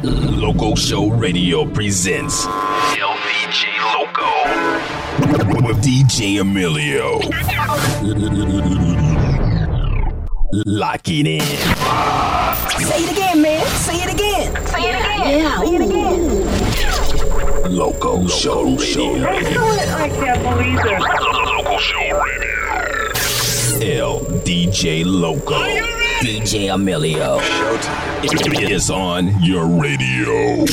Loco Show Radio presents LDJ Loco with DJ Emilio. Lock it in. Say it again, man. Say it again. Say it again. Yeah, say it again. Loco Show Radio. I can't believe it. Loco Show Radio. LDJ Loco. DJ Emilio. It is on your radio.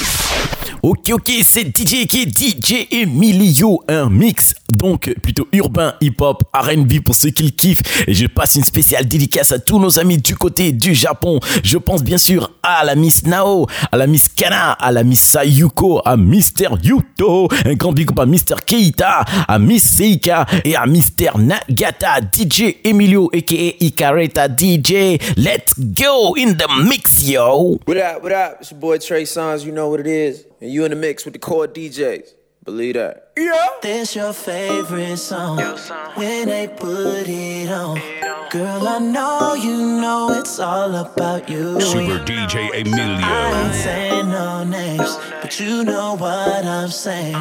Ok, ok, c'est DJ qui est DJ Emilio, un mix donc plutôt urbain, hip-hop, RB pour ceux qui le kiffent. Et je passe une spéciale dédicace à tous nos amis du côté du Japon. Je pense bien sûr à la Miss Nao, à la Miss Kana, à la Miss Sayuko, à Mister Yuto, un grand big à Mister Keita, à Miss Seika et à Mister Nagata, DJ Emilio aka Ikareta DJ. Let's go in the mix, yo! What up, what up? It's your boy Trey Songz, you know what it is. And you in the mix with the core DJs. Believe that. Yeah. This your favorite song when they put it on. Girl, I know you know it's all about you. Super DJ Emilio. I ain't saying no names, but you know what I'm saying.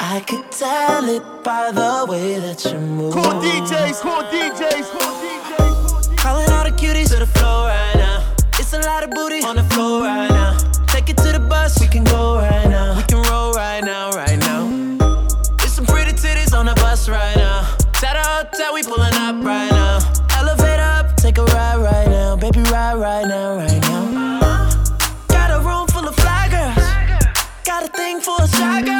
I could tell it by the way that you move. DJs, cool DJs, cool DJs. Calling all the cuties to the floor right now. It's a lot of booty on the floor right now. It to the bus, we can go right now. We can roll right now, right now. There's some pretty titties on the bus right now. Shout out hotel, we pulling up right now. Elevate up, take a ride right now. Baby, ride right now, right now. Got a room full of fly girls. Got a thing for a shy girl.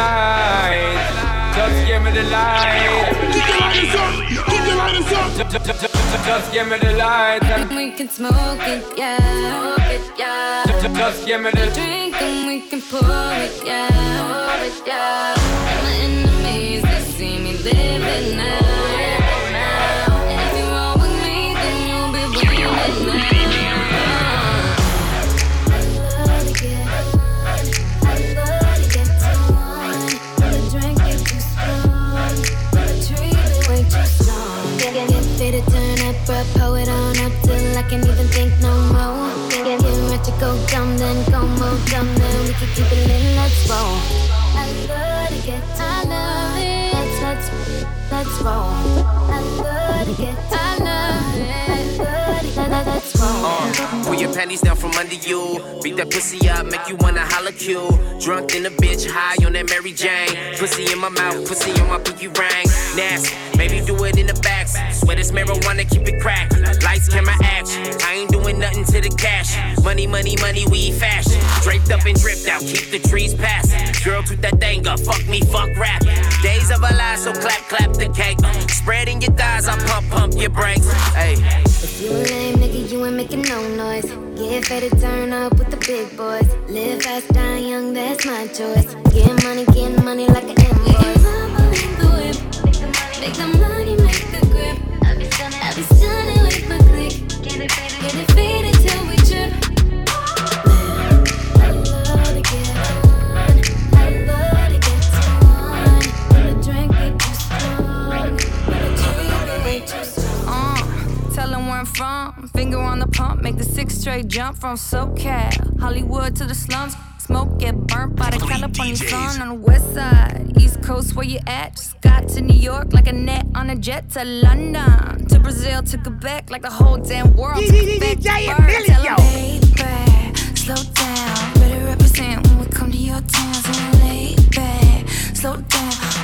Light. Just give me the light. Keep your lighters up. Keep your lighters up. Ju- ju- ju- ju- Just give me the light. and We can smoke it, yeah. Smoke it, yeah. ju- ju- Just give me the Drink and we can pour it, yeah. Pour it, yeah. My enemies, they see me living now. Can't even think no more. Get ready to go dumb, then go more dumb, then we can keep it lit. Let's roll. I love to get I love it. Let's let's let's roll. I love to get pull your panties down from under you. Beat that pussy up, make you wanna holla Q. Drunk in a bitch, high on that Mary Jane. Pussy in my mouth, pussy on my pinky ring. Nasty, maybe do it in the back. Swear this marijuana, keep it cracked. Lights, camera, action. I ain't doing nothing to the cash. Money, money, money, we fashion. Draped up and dripped out, keep the trees passing. Girl, toot that thing fuck me, fuck rap. Days of a lie, so clap, clap the cake. Spreading your thighs, I pump, pump your brakes. Hey. If you a lame nigga, you ain't making no noise. Get ready to turn up with the big boys. Live fast, die young, that's my choice. Get money, get money like an invoice. Make the money, make the grip. I be stunning, I be stunning with my click. Get it faded, get it faded till we trip. I love to get on. I love to get on. When the drink get too strong, when the drink get way too strong. Uh, tell them where I'm from. Finger on the pump, make the six straight jump from SoCal. Hollywood to the slums. Smoke get burnt by the California sun on the west side. East Coast, where you at? Just got to New York like a net on a jet to London. To Brazil, to Quebec, like the whole damn world. took a back to birth. Baby, slow down. Better represent when we come to your town. So lay back, slow down.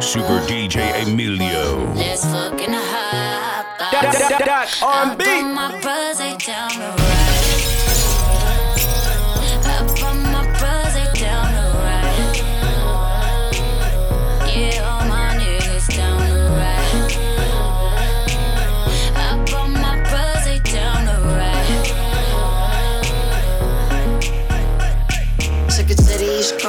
Super DJ Emilio. Let's fuck in the hot box. That- that- that- that R&B. I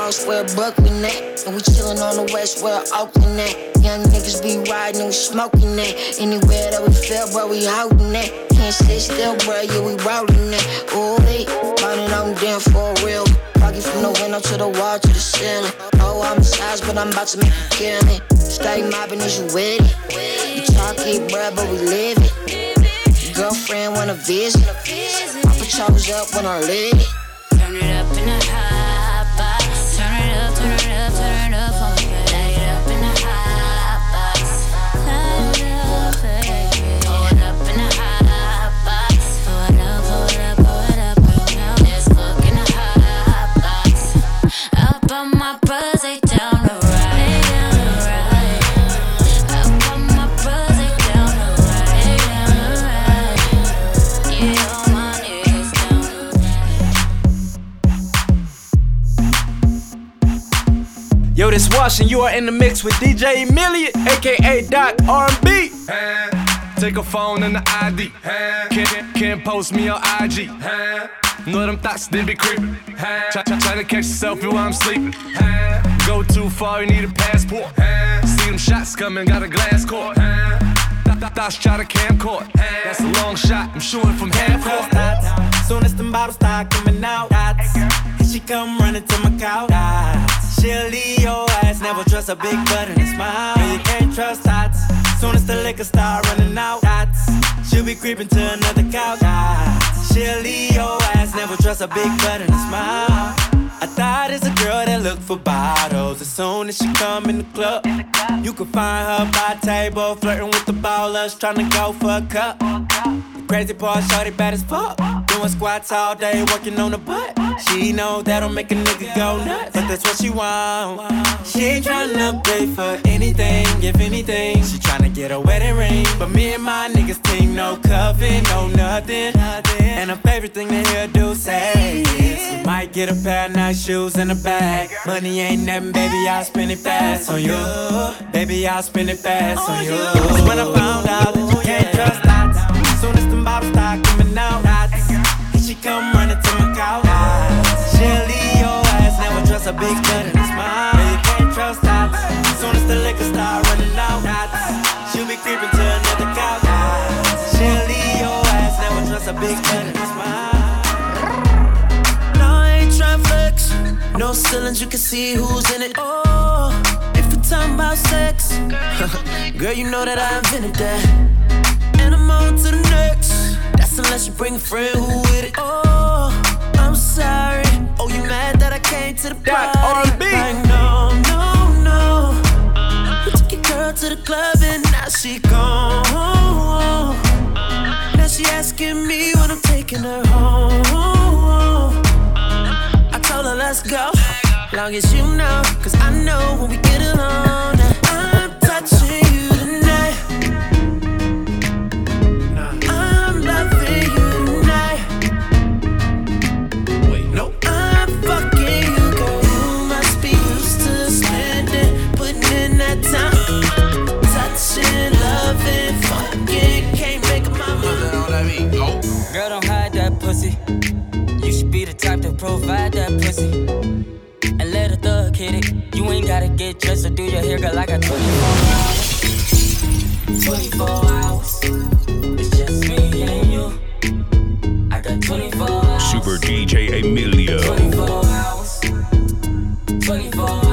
the where Brooklyn at. And we chillin' on the West where Oakland at. Young niggas be riding we smoking that. Anywhere that we feel, bro, we holding that. Can't stay still, bro, yeah, we rolling that. Ooh, they burning on them for real. Rocky from the window to the wall to the ceiling. Oh, I'm a size, but I'm about to make you kill me. Stay mobbing, is you with it? You talk bruh, but we. Your girlfriend wanna visit. Put chose up when I lit it. Turn it up in the box. Turn it up, turn it up, This Wash and you are in the mix with DJ Emilio, aka Doc R&B. Take a phone and the ID. Can't, can't post me on IG. Know them thoughts, they be creeping. Try, try, try to catch selfie while I'm sleeping. Go too far, you need a passport. See them shots coming, got a glass court. Th- th- Thoughts try to camcord. That's a long shot, I'm shooting from half court. Soon as them bottles start coming out. And she come running to my couch. She'll leave your ass, never trust a big butt and a smile. No, you can't trust dots. Soon as the liquor start running out, dots. She'll be creeping to another couch. Dots. She'll leave your ass, never trust a big butt and a smile. I thought it's a girl that look for bottles. As soon as she come in the club, you can find her by table, flirting with the ballers, trying to go for a cup. Crazy part, shorty bad as fuck. Doing squats all day, working on the butt. She know that'll make a nigga go nuts, but that's what she want. She ain't tryna pay for anything, if anything. She tryna get a wedding ring, but me and my niggas team no cuffing, no nothing. And her favorite thing to hear do say is, might get a pair of nice shoes and a bag. Money ain't nothing, baby, I'll spend it fast on you. Baby, I'll spend it fast on you. So when I found out that you can't trust soon as them bottles start coming out, and she come running to my couch. She'll leave your ass, never trust a big butt and a smile. You can't trust dots, soon as the liquor start running out, she'll be creeping to another couch. She'll leave your ass, never trust a big butt and a smile. No, I ain't tryna flex. No ceilings, you can see who's in it. Oh, if we're talking about sex, girl, you know that I invented that. And I'm on to the next. That's unless you bring a friend who with it. Oh, I'm sorry. Oh, you mad that I came to the party? Like, no, no, no. You took your girl to the club and now she gone. Now she asking me when I'm taking her home. I told her let's go, long as you know, cause I know when we get alone. Provide that pussy. And let a thug hit it. You ain't gotta get dressed or do your hair, girl. I got 24 hours. 24 hours. It's just me and you. I got 24 hours. Super DJ Emilio. 24 hours. 24 hours.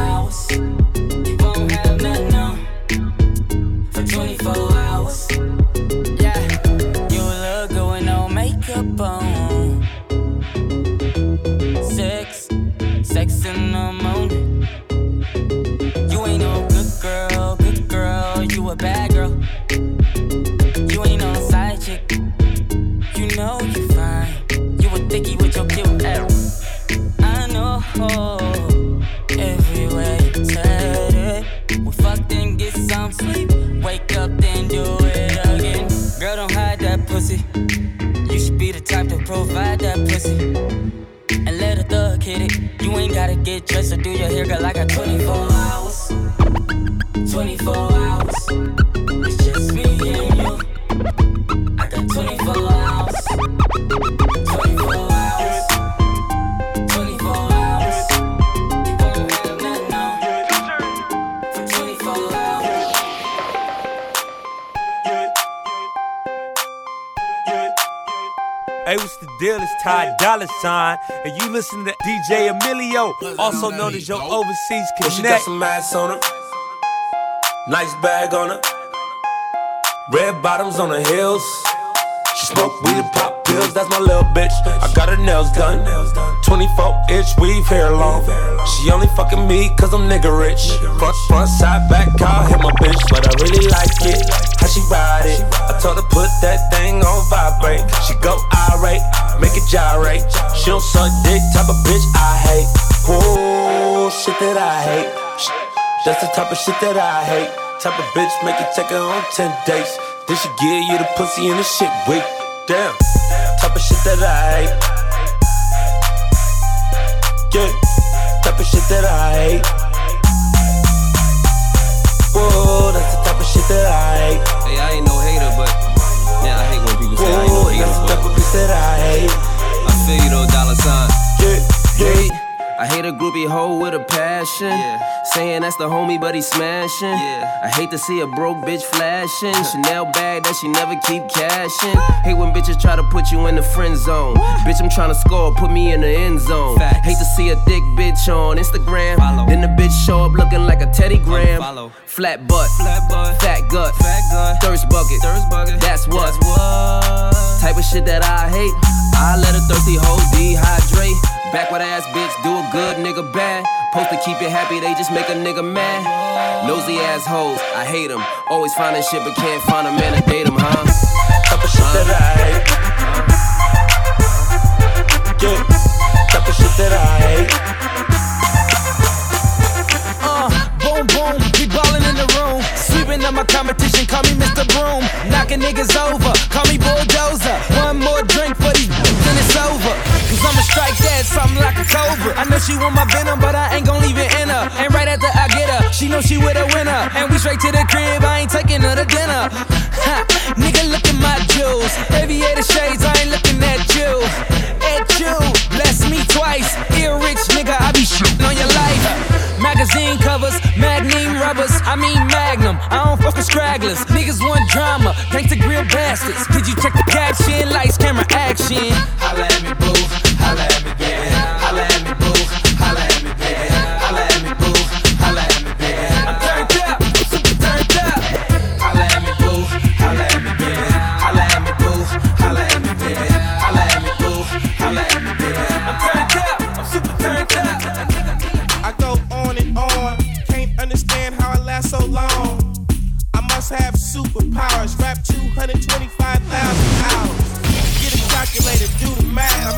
It's Ty Dolla Sign, and you listen to DJ Emilio, also known as your overseas Well, she got some ass on her. Nice bag on her. Red bottoms on her heels. She smoke weed and pop pills, that's my little bitch. I got her nails done. 24 inch weave hair long. She only fucking me cause I'm nigga rich. Front, front, side, back, I'll hit my bitch. But I really like it, how she ride it. I told her put that thing on vibrate. She go irate, make it gyrate. She don't suck dick, type of bitch I hate. Whoa, shit that I hate. That's the type of shit that I hate. Type of bitch make you take her on 10 dates. Then she give you the pussy and the shit weak. Damn. Type of shit that I hate. Yeah. Type of shit that I hate. Whoa, that's the type of shit that I hate. Hey, I ain't no hater, but yeah, I hate when people say I ain't no Whoa, hater. that's the But type of bitch that I hate. I feel you though, dollar sign. Yeah, yeah. I hate a groupie hoe with a passion. Saying that's the homie, but he smashing. I hate to see a broke bitch flashing. Chanel bag that she never keep cashing. Hate when bitches try to put you in the friend zone. Bitch, I'm trying to score, put me in the end zone. Hate to see a thick bitch on Instagram. Then the bitch show up looking like a Teddy Graham. Flat butt, Flat butt. fat gut, thirst bucket. That's what. Type shit that I hate. I let a thirsty hoe dehydrate. Backward ass bitch, do a good nigga bad. Post to keep you happy, they just make a nigga mad. Nosy ass hoes, I hate them. Always finding shit, but can't find a man to date them, huh? Type of shit that I hate. Yeah. Type of shit that I hate. Sweeping up my competition, call me Mr. Broom. Knocking niggas over, call me Bulldozer. One more drink for these then it's over. I'ma strike that something like a cobra. I know she want my venom, but I ain't gon' leave it in her. And right after I get her, she know she with a winner. And we straight to the crib, I ain't taking her to dinner. Ha, nigga, look at my jewels. Aviator shades, I ain't looking at you. At you, bless me twice. Ear rich nigga, I be shitting on your life. Magazine covers, magnum rubbers, I mean magnum. I don't fuck with stragglers. Niggas want drama, gangsta grill bastards. Did you check the caption? Lights, camera, action. Holla at me, boo. Holla at me, baby. Holla at me, boo. Holla at me, baby. Holla at me, boo. Holla at me, baby. I'm turned up, super turned up. Holla at me, boo. Holla at me, baby. Holla at me, boo. Holla at me, boo. I'm turned up, I'm super turned up. I go on and on. Can't understand how I last so long. I must have superpowers. Rap 225,000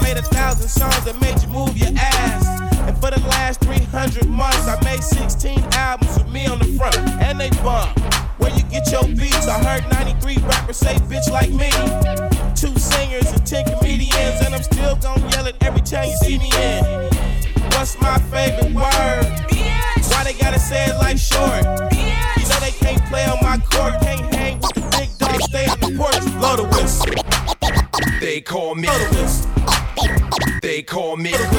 made a thousand songs that made you move your ass. And for the last 300 months, I made 16 albums with me on the front, and they bump. Where you get your beats? I heard 93 rappers say bitch like me. Two singers and 10 comedians, and I'm still gonna yell it every time you see me in. What's my favorite word? Why they gotta say it like short? You know they can't play on my court, can't hang with the big dogs, stay on the porch, blow the whistle. They call me. Blow the whistle. Call me.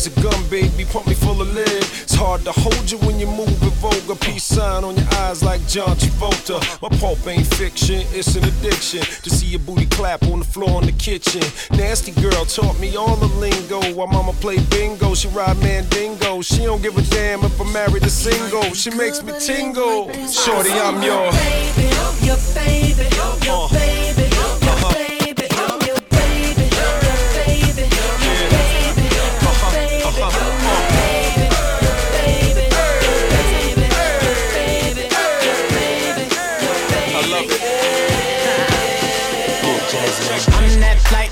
Your a gun, baby, pump me full of lead. It's hard to hold you when you move in vulgar. Peace sign on your eyes like John Travolta. My pulp ain't fiction, it's an addiction. To see your booty clap on the floor in the kitchen. Nasty girl taught me all the lingo. While mama play bingo, she ride mandingo. She don't give a damn if I'm married or single. She makes me tingle. Shorty, I'm your baby, your baby, your baby,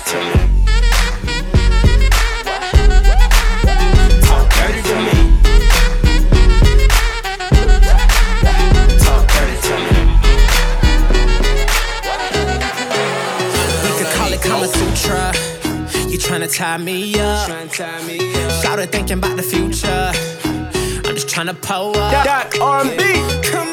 Dirty to me. Talk dirty to me. Talk dirty to me. Could call it Kama Sutra. You tryna tie me up. Thinking about the future. I'm just tryna pull up. Dot R&B. Come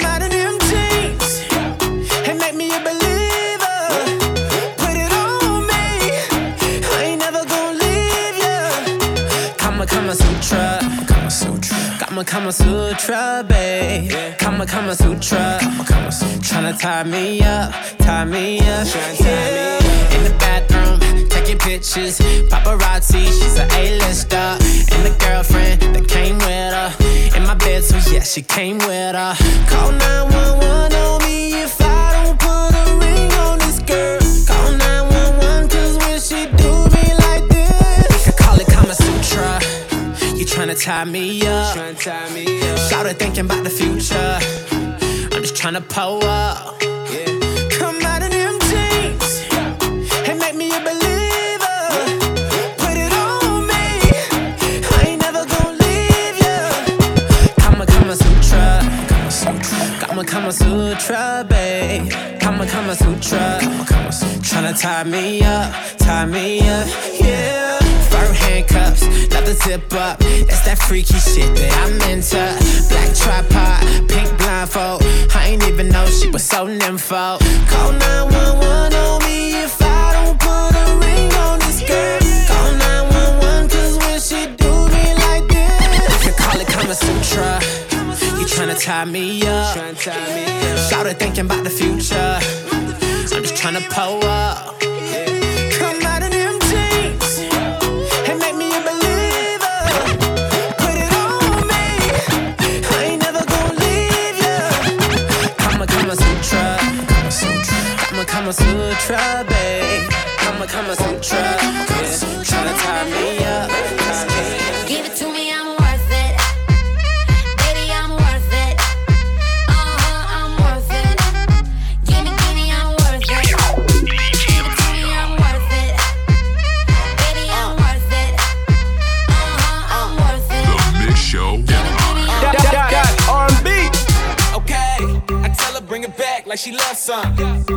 Kama Sutra. Kama Sutra. Kama Kama Sutra, babe. Kama Kama Sutra. Kama Kama Sutra. Tryna tie me up, tie me up. Yeah. In the bathroom, taking pictures. Paparazzi, she's a A-lister. And the girlfriend that came with her. In my bed, so yeah, she came with her. Call 911 on me You tryna tie me up. Shout thinking about the future. I'm just tryna pull up. Come out jeans and make me a believer. Put it on me. I ain't never gonna leave ya. Kama Kama Sutra. Kama. Kama Sutra, babe. Kama Kama Sutra. Sutra. Tryna tie me up, tie me up, yeah. Fur handcuffs, not the zip up. That's that freaky shit that I'm into. Black tripod, pink blindfold. I ain't even know she was so nympho. Call 911 on me if I don't put a ring on this girl. Call 911 cause when she do me like this. You call it Kama Sutra. You tryna tie me up. Shout thinking about the future. I'm just tryna pull up. Kama Kama Sutra, babe. Kama Kama Sutra. Yeah. Tryna tie me up. Tie me up. Give it to me, I'm worth it. Baby, I'm worth it. Uh-huh, I'm worth it. Give me, give me, I'm worth it. Give it to me, I'm worth it. Baby, I'm worth it. Uh-huh, I'm worth it. The Mix Show. Dot, dot, dot, R&B. Okay, I tell her bring it back like she loves some.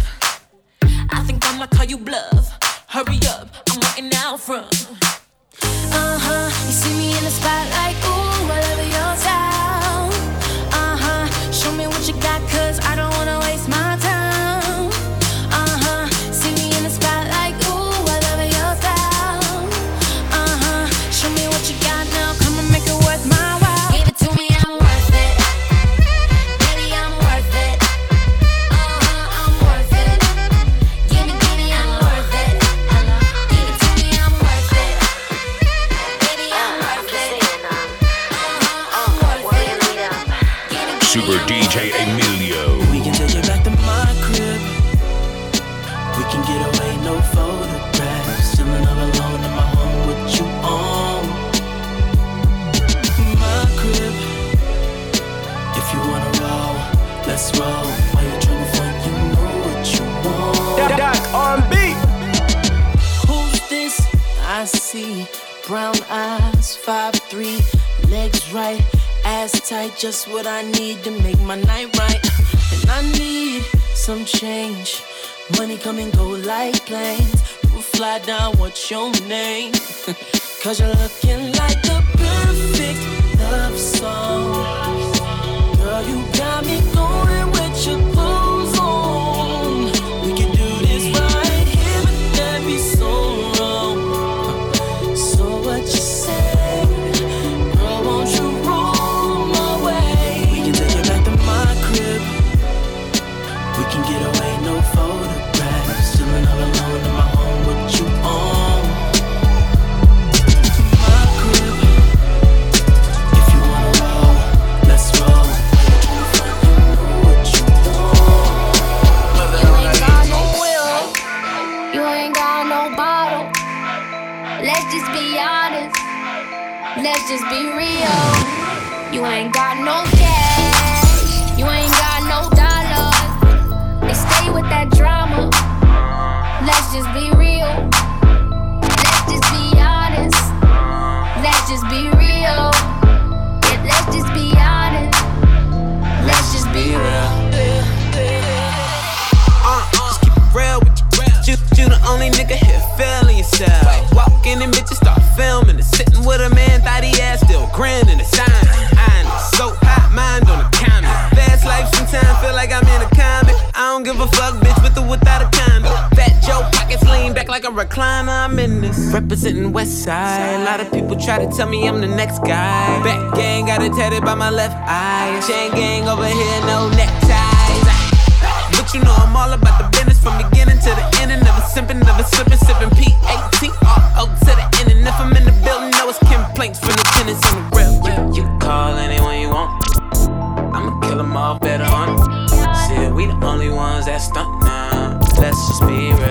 I call you bluff. Hurry up, I'm waiting out front. Uh huh. You see me in the spotlight, ooh, I love your style. Eyes, five three, legs right, ass tight, just what I need to make my night right. And I need some change. Money come and go like planes. We'll fly down. What's your name? Cause you're looking like the perfect love song. Girl, you got me going can get away, no photographs. Chilling all alone in my home you on. My crib. If you wanna roll, let's roll. Let's just be honest. Let's just be real. You ain't got no like a recliner. I'm in this. Representing West Side. A lot of people try to tell me I'm the next guy. Back gang got it tatted by my left eye. Chain gang over here, no neckties. But you know I'm all about the business from beginning to the end. And never simping, never slipping, sipping P-A-T. O to the end. And if I'm in the building, know it's complaints from the tenants on the real. You, you call anyone you want. I'ma kill them all better on. Shit, we the only ones that stunt now. Let's just be real.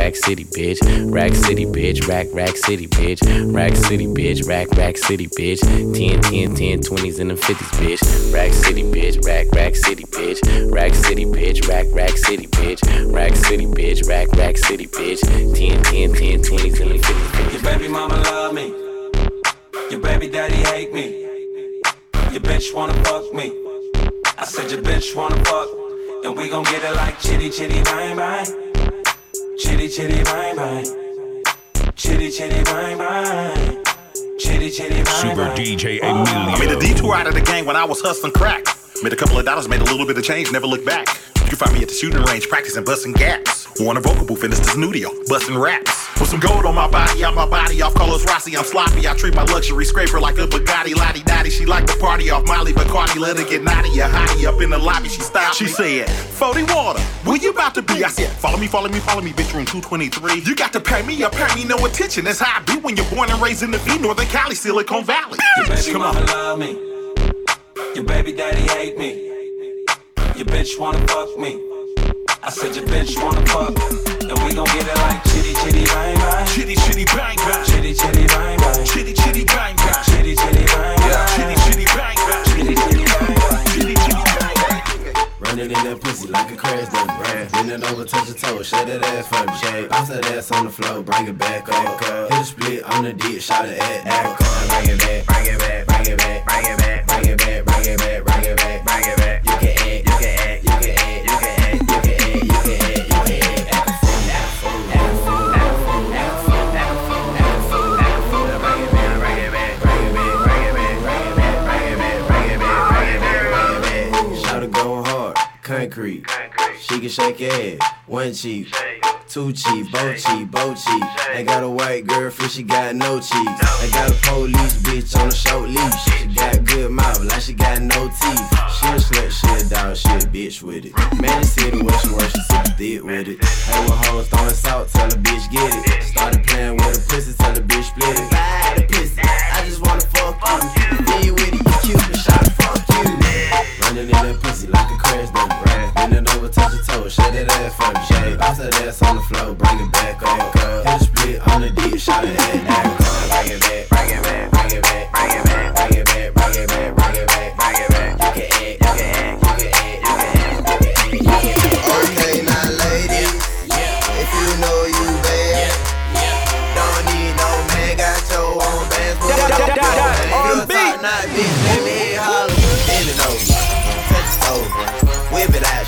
City, bitch. Rack City, bitch. Rack, Rack City, bitch. Rack City, bitch. Rack, Rack City, bitch. 10, 10, 10, 20s and the 50s, bitch. Rack City, bitch. Rack, Rack City, bitch. Rack City, bitch. Rack, Rack City, bitch. Rack City, bitch. Rack, Rack City, bitch. 10, 10, 10, 20s and the 50s. Your baby mama love me. Your baby daddy hate me. Your bitch wanna fuck me. I said your bitch wanna fuck. And we gon' get it like chitty chitty bang bang. Chitty chitty bang bang. Chitty chitty bang bang. Chitty chitty bang Super bang. DJ oh. I made a detour out of the gang when I was hustling crack. Made a couple of dollars, made a little bit of change, never looked back. You find me at the shooting range, practicing busting gaps. Or in a vocal booth in the studio, busting raps. With some gold on my body, out my body, off Carlos Rossi, I'm sloppy. I treat my luxury scraper like a Bugatti, Lottie Dottie. She like to party off Molly Bacardi, let her get naughty, a hottie up in the lobby. She stopped. She said, 40 water, where you about to be? I said, follow me, follow me, follow me, bitch, room 223. You got to pay me up, pay me no attention. That's how I be when you're born and raised in the V, Northern Cali, Silicon Valley. Your baby come mama on. love me. Your baby daddy hate me. Your bitch wanna fuck me. I said your bitch wanna fuck. And we gon' get it like chitty chitty bang bang. Chitty chitty bang bang. Chitty chitty bang bang. Chitty chitty bang bang. Chitty chitty bang bang. Chitty chitty bang bang. Chitty chitty bang bang. Chitty chitty bang bang. Running in that pussy like a crash dummy. Right. Bend it over, touch your toe, shake that ass for me. Shake. Bounce that ass on the floor, bring it back up. Hit a split on the dick, shot it at act. Bring it back, bring it back, bring it back, bring it back, bring it back, bring it back, bring it back, bring it back. She can shake your ass, one cheek, two cheek, both cheek, both cheek. I got a white girlfriend, she got no cheeks. I got a police bitch on a short leash. She got good mouth, like she got no teeth. She a slut, she a dog, she a bitch with it. Man, the city where she work, she super thick with it. Hey, with hoes throwing salt, tell the bitch get it. Started playing with a pussy, tell the bitch split it. Buy the pussy, I just wanna fuck you. You with it, you cute, shot fuck. Running in that pussy like a crash dummy. Bend it over, touch your toe, shake that ass for me. Shake. Bounce that ass on the floor, bring it back up. Hit a split on the deep, shot it at bring it back, bring it back, bring it back, bring it back, bring it back, bring it back,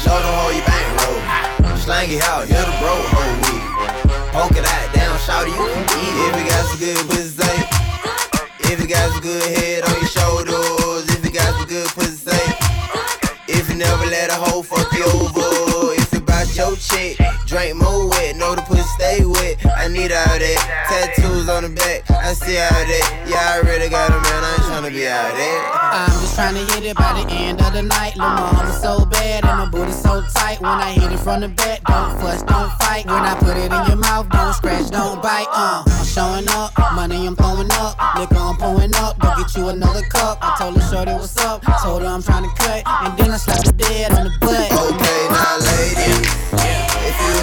show them how you bang roll, slang it out, hit the bro hoe with poke it out, down, shout you can eat. If you got some good pussy, if you got some good head on your shoulders, if you got some good pussy. If you never let a hoe fuck you over, if it bout your chick, drink more wet, know the pussy stay wet. I need all that. Tattoos on the back, I see all that. Yeah, I already got a man, I ain't tryna be out there. I'm just trying to hit it by the end of the night. Lil' mama so bad and my booty so tight. When I hit it from the back, don't fuss, don't fight. When I put it in your mouth, don't scratch, don't bite. Uh, I'm showing up, money I'm throwing up, liquor I'm pouring up. Go get you another cup. I told her shorty what's up, told her I'm trying to cut, and then I slapped the dead on the butt. Okay, now ladies, if you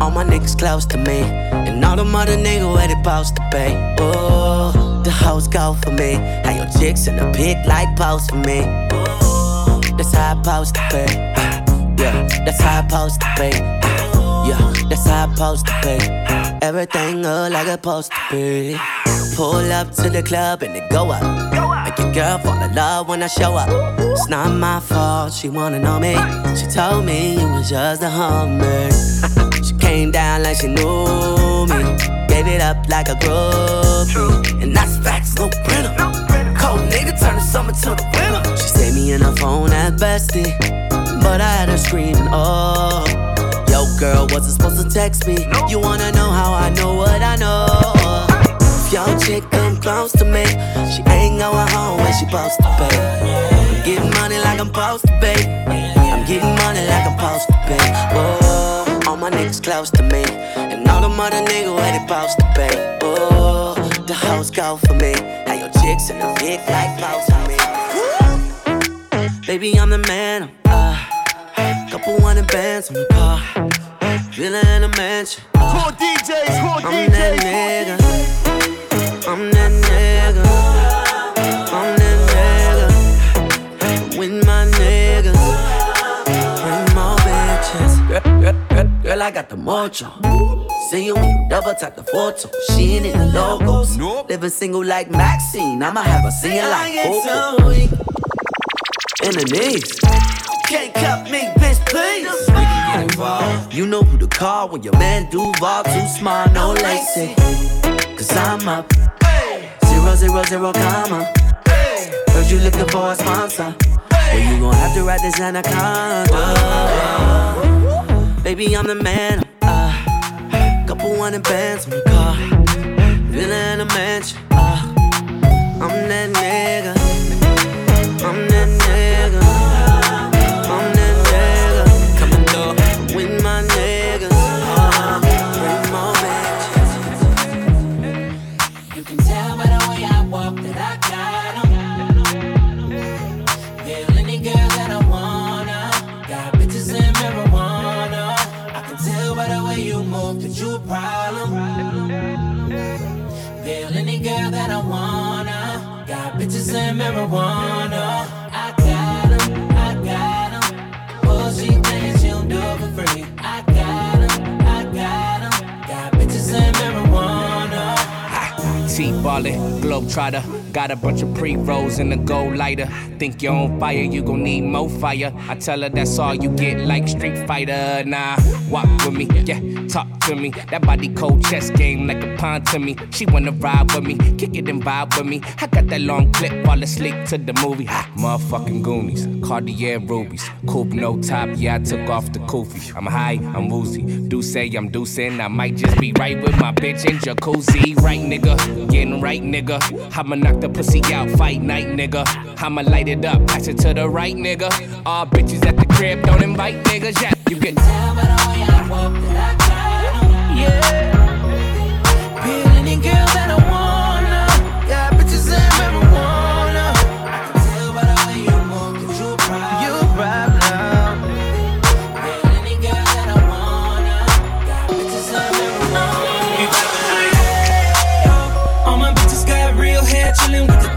all my niggas close to me, and all them other niggas where they supposed to pay. Oh, the hoes go for me. How your chicks in the pit like post for me. Oh, that's how I supposed to pay. Yeah, that's how I supposed to pay. Yeah, that's how I supposed to pay. Everything look like it's supposed to be. Pull up to the club and it go up. Make your girl fall in love when I show up. It's not my fault, she wanna know me. She told me you was just a hummer. She came down like she knew me. Gave it up like a groupie. And that's facts, no printer. Cold nigga turn the summer to the winter. She saved me in her phone at bestie. But I had her screaming, oh. Yo, girl, wasn't supposed to text me. You wanna know how I know what I know? If your chick come close to me, she ain't going home when she supposed to pay. I'm getting money like I'm supposed to pay. I'm getting money like I'm supposed to pay. Oh, all my niggas close to me, and all them other niggas where they supposed to pay. Oh, the hoes go for me. How your chicks in the big like close to me. Baby, I'm the man. I'm, uh, couple hundred bands on the car. Villa in a mansion. Cool DJs, I'm that nigga. I'm that nigga. Girl, girl, girl, I got the mojo. See you when you double tap the photo. She ain't in the logos. Living single like Maxine. I'ma have her singing like Coco. In the knees. Can't cut me, bitch, please. We can get involved. You know who to call when your man Duval too smart, no lacy. Cause I'm up. Zero, zero, zero, comma. Heard you looking for a sponsor. Well, you gon' have to write this anaconda. Baby, I'm the man. Uh, couple hundred bands on the car. Villa in a mansion. Uh, I'm that nigga. Marijuana. T ballin', globe trotter. Got a bunch of pre rolls in the gold lighter. Think you're on fire, you gon' need more fire. I tell her that's all you get, like Street Fighter. Nah, walk with me, yeah, talk to me. That body cold chess game like a pawn to me. She wanna ride with me, kick it and vibe with me. I got that long clip, fall asleep to the movie. Ha, motherfucking Goonies, Cartier rubies, coupe no top. Yeah, I took off the kufi. I'm high, I'm woozy. Do say I'm deucing, I might just be right with my bitch in jacuzzi. Right, nigga, getting right, nigga. I'ma knock the pussy out, fight night, nigga. I'ma light it up, pass it to the right, nigga. All bitches at the crib, don't invite niggas. Yeah, you can tell by the way I walk that I Yeah. Feel any girl that I wanna. Got bitches and marijuana. I can tell by the way you move, you a problem. You a problem. Feel any girl that I wanna. Got bitches and marijuana. You like hey yo, all my bitches got real hair, chilling with the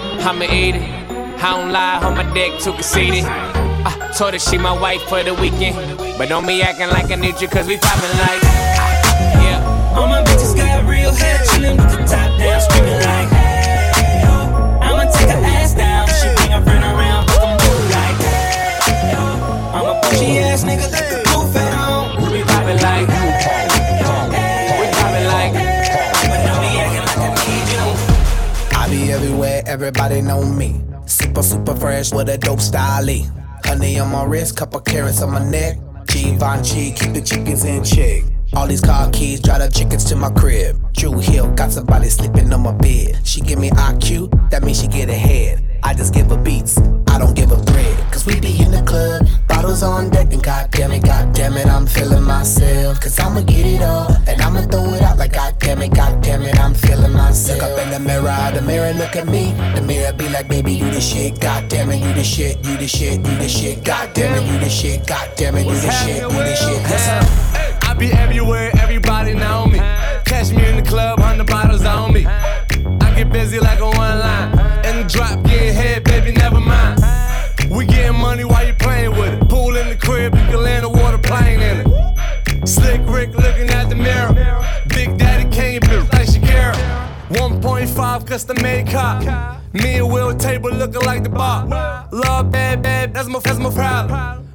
I'ma eat it. I don't lie, on my dick too conceited. I told her she my wife for the weekend. But don't be acting like I need you, cause we poppin' like. Yeah. All my bitches got real hair, chillin' with the top down, screaming like, hey, yo. I'ma take her ass down. She bring her friend around, like, hey, yo. I'm ass nigga, everybody know me. Super, super fresh with a dope style. Honey on my wrist, couple carrots on my neck. Givenchy, keep the chickens in check. All these car keys, drive the chickens to my crib. Drew Hill, got somebody sleeping on my bed. She give me IQ, that means she get ahead. I just give her beats, don't give her bread. Cause we be in the club, bottles on deck, and goddamn it, goddamn it, I'm feeling myself. Cause I'ma get it all, and I'ma throw it out like goddamn it, goddamn it, I'm feeling myself. Look up in the mirror, the mirror look at me. The mirror be like, baby, you the shit, goddamn it, you the shit, you the shit, you the shit, goddamn it, you the shit, goddamn it, you the shit, you the shit. Listen. I be everywhere, everybody know me. Catch me in the club, hundred bottles on me. 1.5 custom made cop. Me and Will table looking like the bar. Love bad, bad, that's my, that's my problem.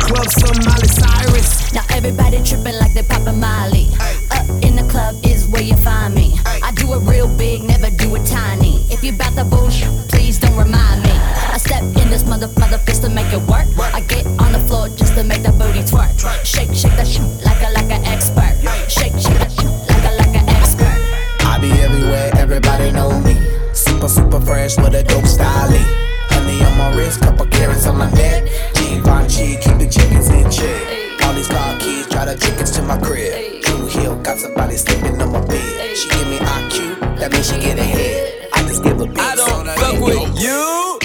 club some Miley Cyrus. Now everybody tripping like they poppin' Molly. Up in the club is where you find me. I do it real big, never do it tiny. If you bout the bullshit, please don't remind me. I step in this mother mother fist to make it work. I get on the floor just to make that booty twerk. Shake, shake that shit like a like an expert. Shake, shake that shit like a like an expert. I be everywhere, everybody know me. Super, super fresh with a dope style. Honey on my wrist, couple carrots on my neck. Givenchy, keep the chickens in check. All these car keys, drive the chickens to my crib. Drew Hill, got somebody sleeping on my bed. She give me IQ, that means she get ahead. I just give a beat. I don't fuck with you.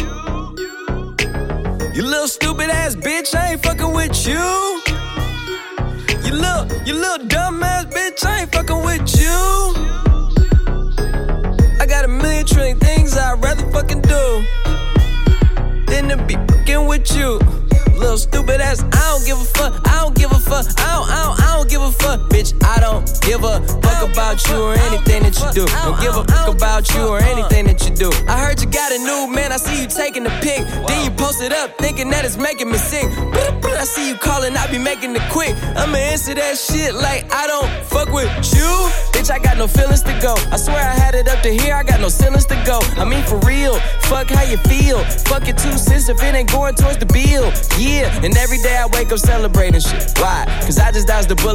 You little stupid ass bitch, I ain't fucking with you. You little you little dumbass bitch, I ain't fucking with you. I got a million trillion things I'd rather fucking do you. Little stupid ass, I don't give a fuck, I don't give a fuck, I don't, I don't, don't give a fuck, bitch. I don't give a fuck about you or anything that you do. Don't give a fuck about you or anything that you do. I heard you got a new man, I see you taking the pic. Then you post it up, thinking that it's making me sick. I see you calling, I be making it quick. I'ma answer that shit like I don't fuck with you. Bitch, I got no feelings to go. I swear I had it up to here, I got no ceilings to go. I mean, for real, fuck how you feel. Fuck it two cents if it ain't going towards the bill. Yeah, and every day I wake up celebrating shit. Why? Cause I just dodged the bullet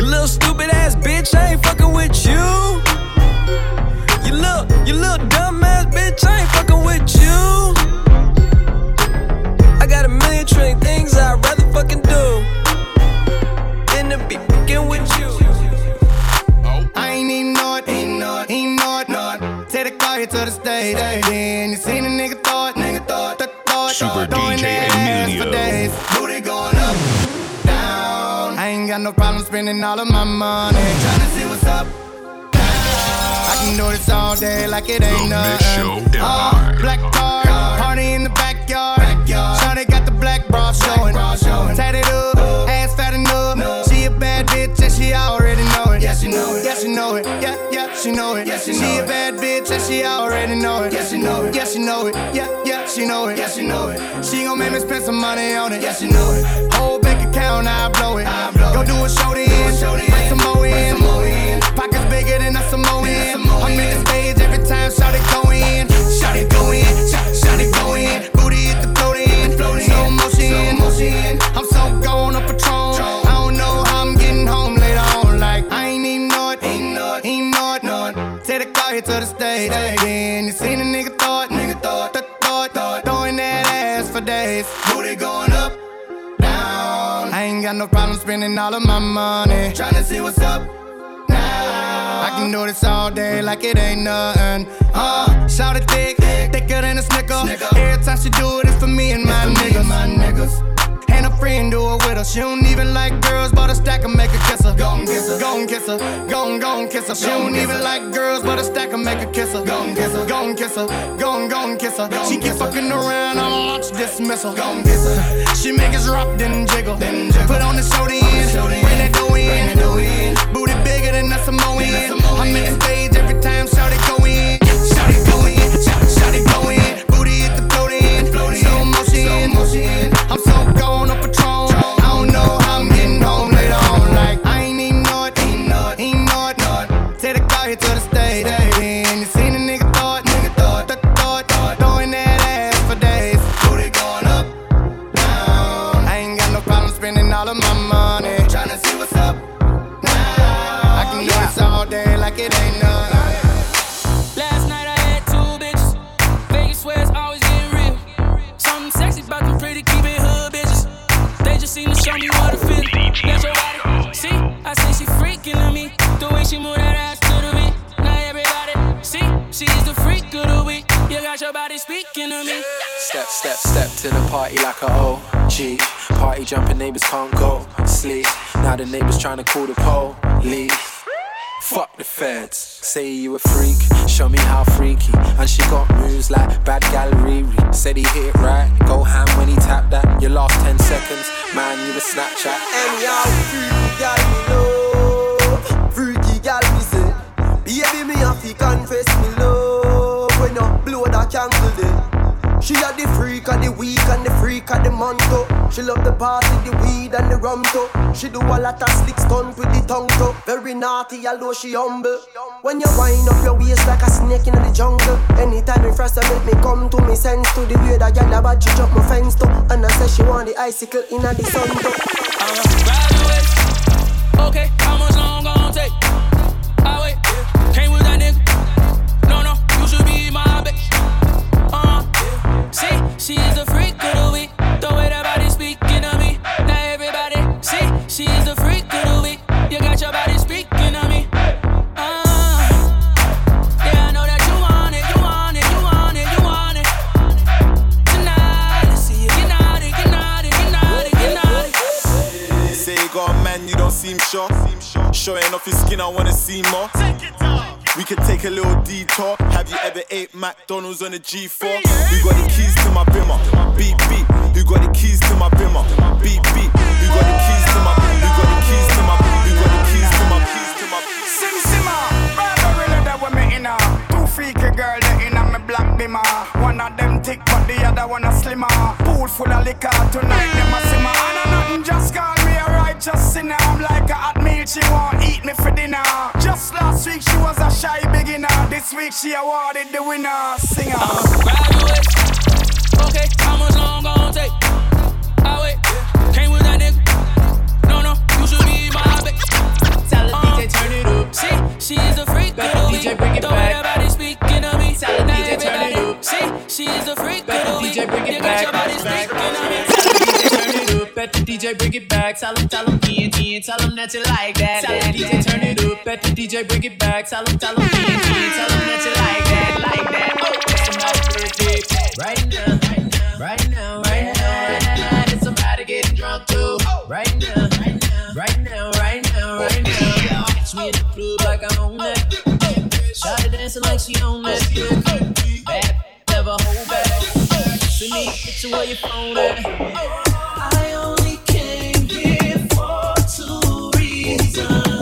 You little stupid ass bitch, I ain't fucking with you. You little, you little dumb ass bitch, I ain't fucking with you. I got a million trillion things I'd rather fucking do than to be fucking with you. I ain't even know it, ain't know it, ain't know it, know. Take the car here to the stage, then you seen a nigga thought, nigga thought, th- thought, Super throwing DJ their ass Emilio. Got no problem spending all of my money. Tryna see what's up. I can do this all day like it ain't nothing. Uh, black car, party in the backyard. Shawty got the black bra showing. Tatted up, ass fat enough. She a bad bitch and she already know it. Yeah, she know it. Yeah, she know it. Yeah, yeah, she know it. Yeah, she, a bad bitch and she already know it. Yeah, she know it. Yeah, she know it. Yeah, yeah, she know it. Yeah, she know it. She gon' make me spend some money on it. Yeah, she know it. Whole bank account, I blow it. Go do a show then. Bring some more in. Pockets bigger than a Samoan. I'm in the stage every time, shout it go in. Shout it go in. Shout, shout it go in. Booty hit the float in. Slow motion. I'm so gone on Patron. I don't know how I'm getting home later on. Like, I ain't even know it. Ain't know it. Ain't know it. Take the car here to the stage. Then you seen a got no problem spending all of my money. Tryna see what's up. Now. I can do this all day like it ain't nothing. Uh, shout it thick, thicker than a snicker. Every time she do it, it's for me and my niggas. My niggas. And friend do it with her. She don't even like girls, but a stack and make her kiss her. Gon' kiss her, gon' kiss her, gon' gon' kiss her. She don't even like girls, but a stack and make her kiss her. Gon' kiss her, gon' kiss her, gon' gon' kiss her. She keep fucking around, I'ma launch dismissal. Gon' kiss her. She make us rock, then jiggle. Put on the show then, bring that dough in. Booty bigger than a Samoan. I'm in the stage my money. Tryna see what's up. I can do this all day like it ain't Step, step, step to the party like a OG. Party jumping neighbors can't go sleep. Now the neighbors trying to call the police. Fuck the feds. Say you a freak, show me how freaky. And she got moves like bad gal Riri. Said he hit it right, go ham when he tapped that. Your last 10 seconds, man, you a Snapchat. And y'all freaky gal me love Freaky gal me say Baby me have to confess me love When you blow that candle then She a the freak of the week and the freak of the month. She love the party, the weed and the rum too. She do a lot of slick stunt with the tongue too. Very naughty although she humble When you wind up your waist like a snake in the jungle Anytime you first make me come to me sense to The way that gal a bad she jump my fence too And I say she want the icicle in the sun too Okay, how much long gon' take? Showing off his skin, I wanna see more. Take it off. We could take a little detour. Have you ever ate McDonald's on a G4? Who got the keys to my bimmer? Beep beep. Who got the keys to my bimmer? Beep beep. Who got the keys to my? Who got the keys to my? Who got the keys to my? Keys to my? Sim Simma, brother really that with me inner. Two freaky girl that inna me black bimmer. One of them thick but the other one a slimmer. Pool full of liquor tonight them a simmer. And a nothing just call me a righteous sinner. I'm like a hot meal she want eat me for dinner. Just last week she was a shy beginner. This week she awarded the winner singer. Graduate. Okay, how much long gon' take? I wait. Came with that nigga. No, no, you should be my bitch. Tell the uh, DJ turn it up. See, she's a freak Better of DJ bring it the way her back. body speaking of me. Tell the DJ turn it everybody- up. See, she's a freak Better DJ bring it you back. got your body back. speaking of me. Up. Bet the DJ bring it back. Tell him, tell him, Ian, Ian, tell him that you like that. Tell the DJ turn it up. Bet the DJ bring it back. Tell him, tell him, Ian, Ian, tell him that you like that, like that. Oh, it's somebody's birthday. Right now, right now, right now, right now. It's somebody getting drunk too. Right now, right now, right now, right now, right now. Catch me in the club like I'm on that. Shawty dancing like she on that. Bad, never hold back. Send me picture where your phone at. Two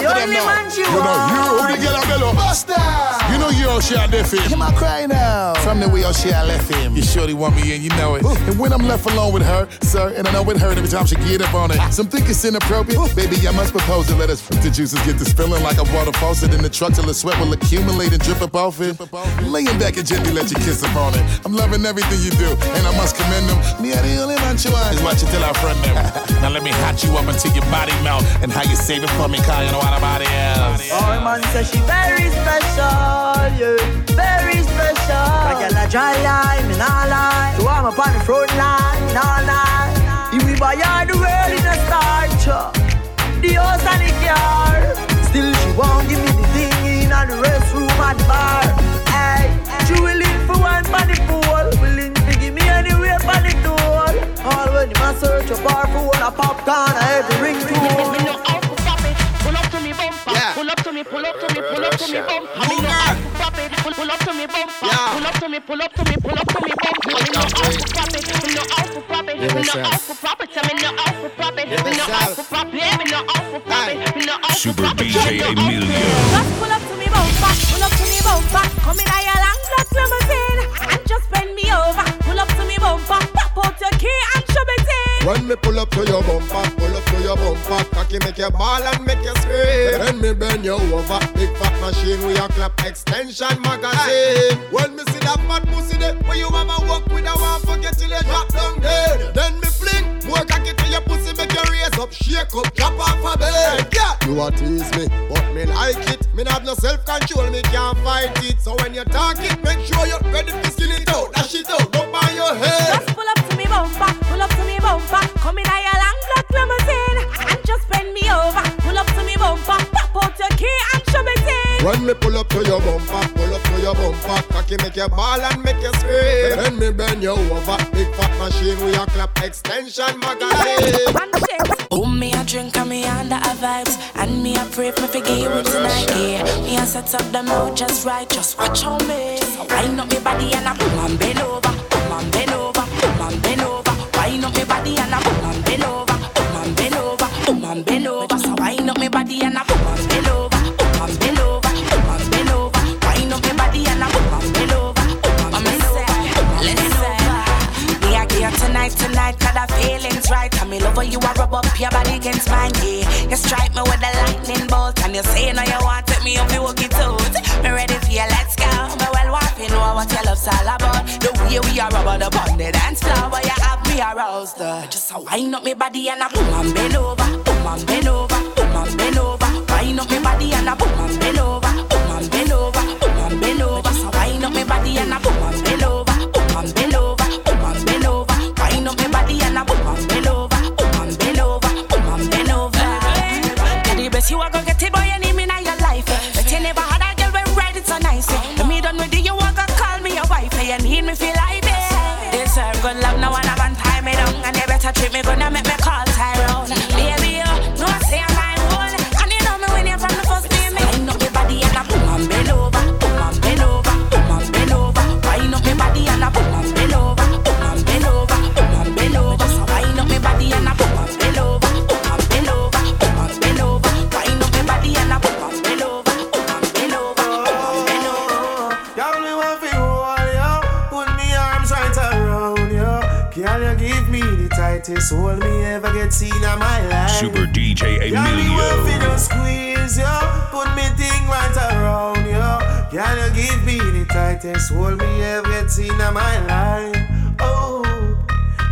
the only man she You know, you she a left him. Him a cry now. From the way how she a left him. You surely want me in, you know it. And when I'm left alone with her, sir, and I know it hurt every time she get up on it. Some think it's inappropriate. Baby, I must propose it. Let us the juices get this feeling like a water faucet in the truck till the sweat will accumulate and drip up off it. Laying back and gently let you kiss upon it. I'm loving everything you do, and I must must commend them. Me are the only man she want. Is what you tell our friend them. now let me hot you up until your body melt. And how you save it for me, cause you know what about else. Oh, man say she very special, yeah. Very special. I get a dry line, me nah lie. So I'm up on the front line, all night. If we buy all the world in a starch, the house and the car. Still she won't give me the thing in the restroom at the bar. Hey, she willing for one for the pool, willing to give me anywhere for the tool. All when you must search a bar for one a popcorn, a every ring tool. Pull up to me bumper. Yeah. Pull up to me, pull up to me, pull up to me bumper. Pull up to. Yeah. Pull up me, pull up me, pull up me. I mean, Super. DJ Emilio. Just pull up to me bumper, pull up to me bumper. Come in a long black limousine and just bend me over. Pull up to me bumper, pop out your key and shove it in. When me pull up to your bumper, pull up to your bumper, cocky make you ball and make you scream. Then me bend you over, big fat machine with your clap extension magazine. When me see that fat pussy there, where you mama walk with a one forget till you drop down dead. Then me fling more cocky to your pussy, make you raise up, shake up, drop off a bed. Yeah, you a tease me, but me like it. Me not have no self control, me can't fight it. So when you talk it, make sure you're ready to skin it out, dash it out, up on your head. Just pull up When me pull up to your bumper, pull up to your bumper, cocky make you ball and make you scream. Then me bend you over, big fat machine with your clap extension magazine. Oh, me a drink and me under a vibes. And me a pray for me forgive you tonight Yeah, me a set up the mouth just right Just watch on me. Wind up me body and I boom and bend over Boom and bend over Boom and bend over. Wind up me body and I boom and bend over Boom and bend over Boom and bend over. Just a wind up me body and I feeling's right. And me love how you a rub up your body against mine, yeah. You strike me with the lightning bolt, and you say now you want take me up, you walk it out. Me ready for you, let's go. Me well want to know what your love's all about. The way we are rub up on the dance floor, where you have me aroused. Uh. Just a wind up me body and a boom and bend over, boom and bend over, boom and bend over. Wind up me body and a boom and bend over, boom and bend over, boom and bend over. Just a wind up me body and a boom me now make me ever get seen in my life? Super DJ Girl, me want fi Emilio. just squeeze you, put me thing right around you. Can you give me the tightest hold me ever seen in my life? Oh,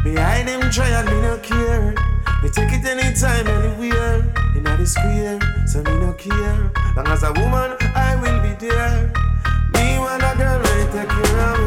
behind them try and me no care. Me take it anytime, anywhere. In the square, so me no care. Long as a woman, I will be there. Me want a girl ready take care of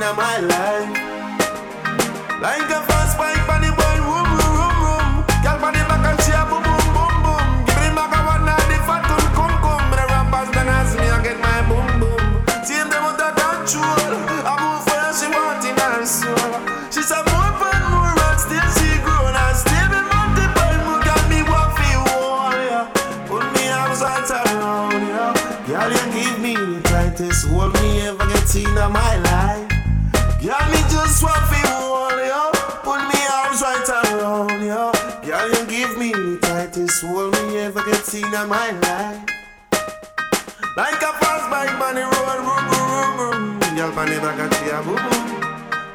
get in my life. Like a of my life. Like a fast bike on the road, boom, boom, boom, boom. Girl, on the back and she a boom, boom.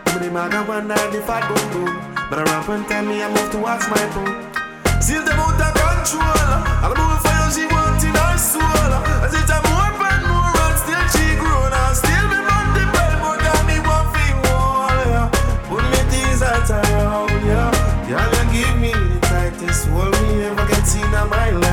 Somebody mag and wonder the fat boom, boom. But a rap and tell me I move towards my boom. Still them out of control. All the for you, she want in her soul. As it's a more fun, more and still she grown and still me man the bell, but that me one thing more. yeah. Put me things out around, yeah. Y'all give me the tightest hold me ever get in my life.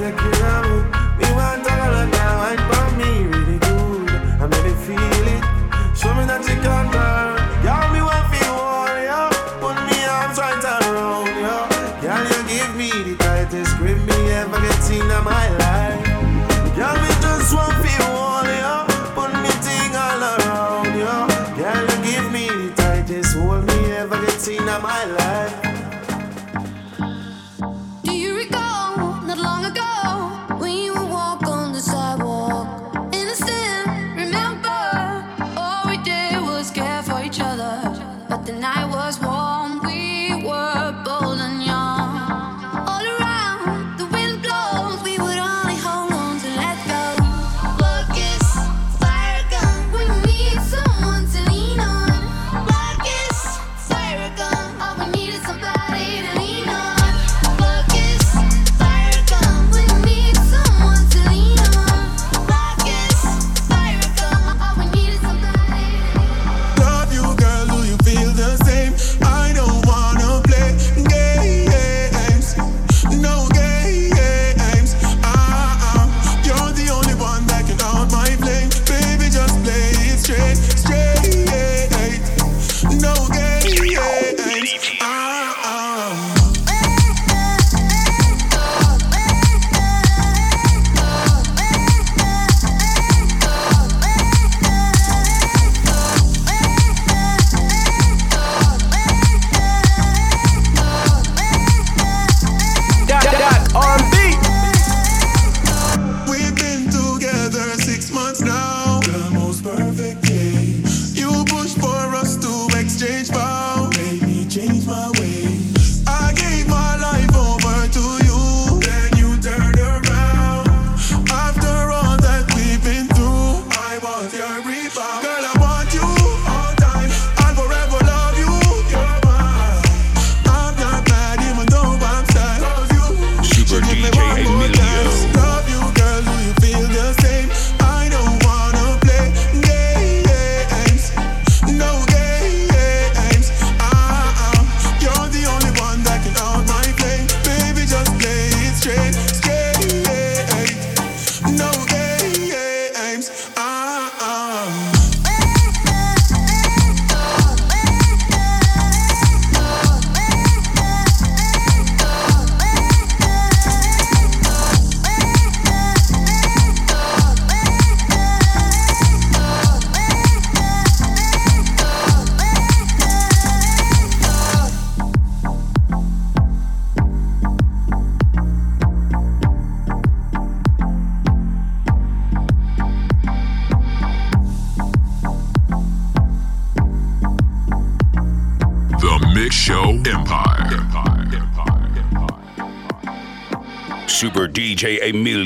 te quiero. DJ Emilio.